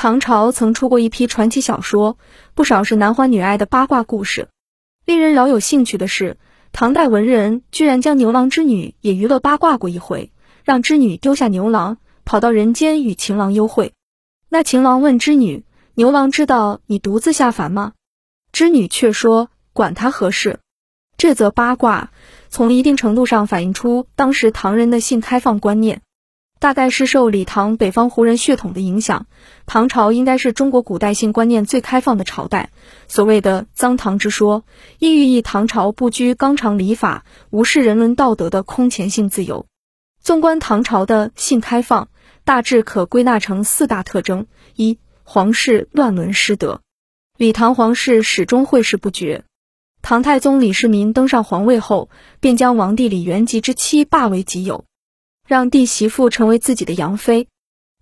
唐朝曾出过一批传奇小说，不少是男欢女爱的八卦故事。令人饶有兴趣的是，唐代文人居然将牛郎织女也娱乐八卦过一回，让织女丢下牛郎，跑到人间与情郎幽会。那情郎问织女：“牛郎知道你独自下凡吗？”织女却说：“管他何事。”这则八卦从一定程度上反映出当时唐人的性开放观念，大概是受李唐北方胡人血统的影响。唐朝应该是中国古代性观念最开放的朝代。所谓的“脏唐之说”，意寓意唐朝不拘纲常礼法、无视人伦道德的空前性自由。纵观唐朝的性开放，大致可归纳成四大特征：一、皇室乱伦失德，李唐皇室始终会事不绝。唐太宗李世民登上皇位后，便将王帝李元吉之妻霸为己有，让弟媳妇成为自己的杨妃。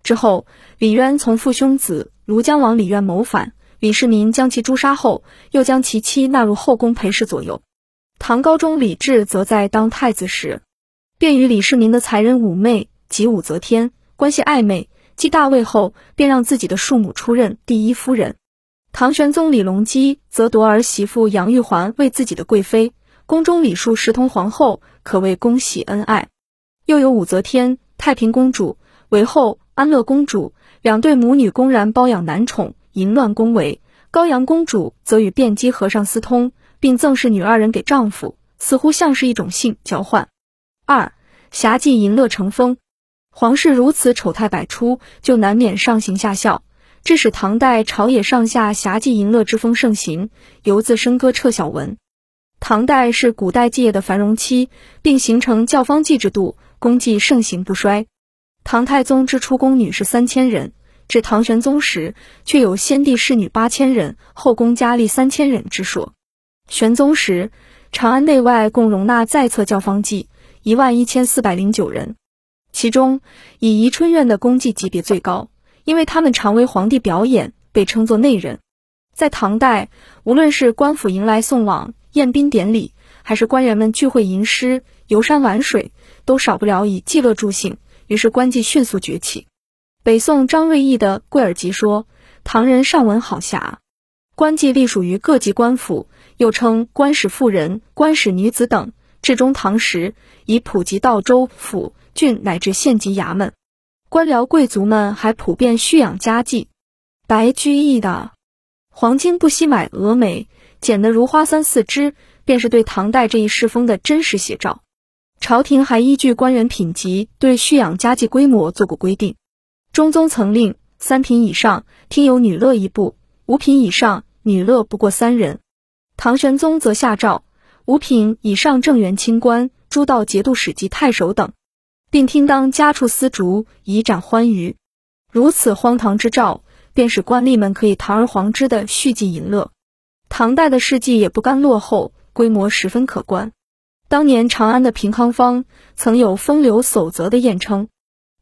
之后，李渊从父兄子庐江王李渊谋反，李世民将其诛杀后，又将其妻纳入后宫陪侍左右。唐高宗李治则在当太子时，便与李世民的才人武媚及武则天关系暧昧，继大位后，便让自己的庶母出任第一夫人。唐玄宗李隆基则夺儿媳妇杨玉环为自己的贵妃，宫中礼数十同皇后，可谓恭喜恩爱。又有武则天、太平公主、韦后、安乐公主两对母女公然包养男宠，淫乱宫闱。高阳公主则与辩机和尚私通，并赠侍女二人给丈夫，似乎像是一种性交换。二侠妓淫乐成风，皇室如此丑态百出，就难免上行下效。致使唐代朝野上下侠妓淫乐之风盛行，犹自笙歌撤晓文。唐代是古代妓业的繁荣期，并形成教坊妓制度，宫妓盛行不衰。唐太宗之初宫女是三千人，至唐玄宗时却有先帝侍女八千人，后宫佳丽三千人之说。玄宗时，长安内外共容纳在册教坊妓一万一千四百零九人，其中以宜春院的宫妓级别最高。因为他们常为皇帝表演，被称作内人。在唐代，无论是官府迎来送往、宴宾典礼，还是官员们聚会吟诗、游山玩水，都少不了以妓乐助兴。于是官妓迅速崛起。北宋张瑞义的《贵尔集》说：“唐人尚闻好侠，官妓隶属于各级官府，又称官使妇人、官使女子等。至中唐时，已普及到州府、郡乃至县级衙门。”官僚贵族们还普遍蓄养家妓，白居易的“黄金不惜买蛾眉，剪得如花三四枝”便是对唐代这一世风的真实写照。朝廷还依据官员品级对蓄养家妓规模做过规定。中宗曾令三品以上听有女乐一部，五品以上女乐不过三人。唐玄宗则下诏，五品以上正员清官、诸道节度使及太守等。并听当家畜丝竹以展欢愉，如此荒唐之兆，便使官吏们可以堂而皇之的蓄妓淫乐。唐代的事迹也不甘落后，规模十分可观。当年长安的平康坊曾有“风流叟则”的艳称。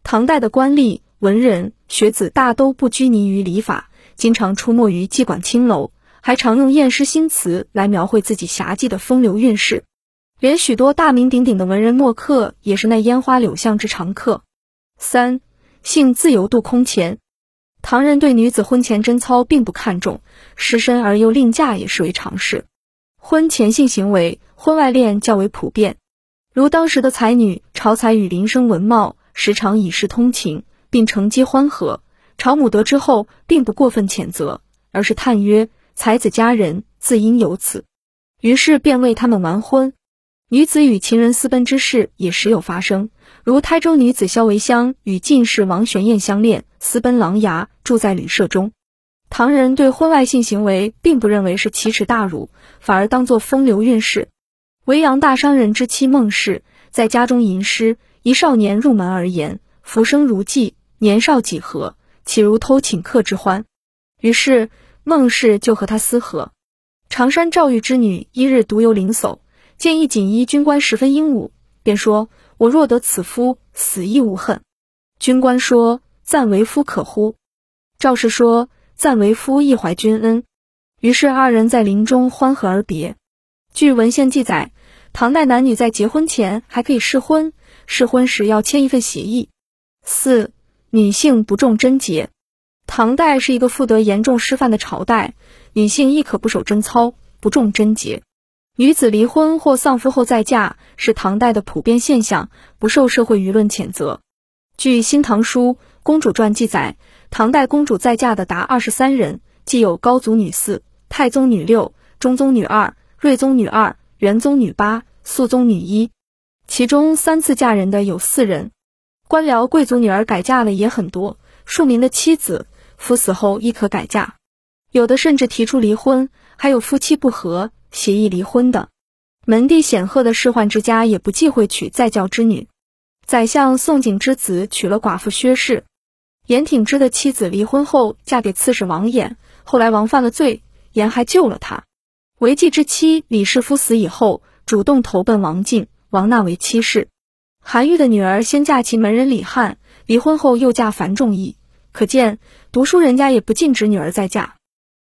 唐代的官吏、文人、学子大都不拘泥于礼法，经常出没于妓馆青楼，还常用艳诗新词来描绘自己侠妓的风流韵事。连许多大名鼎鼎的文人墨客也是那烟花柳巷之常客。三性自由度空前，唐人对女子婚前贞操并不看重，失身而又另嫁也视为常事。婚前性行为、婚外恋较为普遍，如当时的才女朝才与林生文茂时常以示通情，并承接欢和。朝母得知后，并不过分谴责，而是叹曰：“才子佳人自应有此。”于是便为他们完婚。女子与情人私奔之事也时有发生，如台州女子萧维香与进士王玄燕相恋，私奔琅琊，住在旅社中。唐人对婚外性行为并不认为是奇耻大辱，反而当作风流韵事。维扬大商人之妻孟氏在家中吟诗，一少年入门而言：“浮生如寄，年少几何？岂如偷请客之欢？”于是孟氏就和他私合。常山赵玉之女一日独游灵叟。见一锦衣军官十分英武，便说：“我若得此夫，死亦无恨。”军官说：“暂为夫可乎？”赵氏说：“赞为夫亦怀君恩。”于是二人在林中欢合而别。据文献记载，唐代男女在结婚前还可以试婚，试婚时要签一份协议。四女性不重贞洁，唐代是一个妇德严重失范的朝代，女性亦可不守贞操，不重贞洁。女子离婚或丧夫后再嫁是唐代的普遍现象，不受社会舆论谴责。据《新唐书·公主传》记载，唐代公主再嫁的达二十三人，既有高祖女四、太宗女六、中宗女二、睿宗女二、元宗女八、肃宗女一，其中三次嫁人的有四人。官僚贵族女儿改嫁了也很多，庶民的妻子。夫死后亦可改嫁，有的甚至提出离婚，还有夫妻不和协议离婚的。门第显赫的仕宦之家也不忌讳娶再教之女。宰相宋璟之子娶了寡妇薛氏，严挺之的妻子离婚后嫁给刺史王衍，后来王犯了罪，严还救了他。韦纪之妻李氏夫死以后，主动投奔王进，王纳为妻室。韩愈的女儿先嫁其门人李翰，离婚后又嫁樊仲义。可见，读书人家也不禁止女儿再嫁。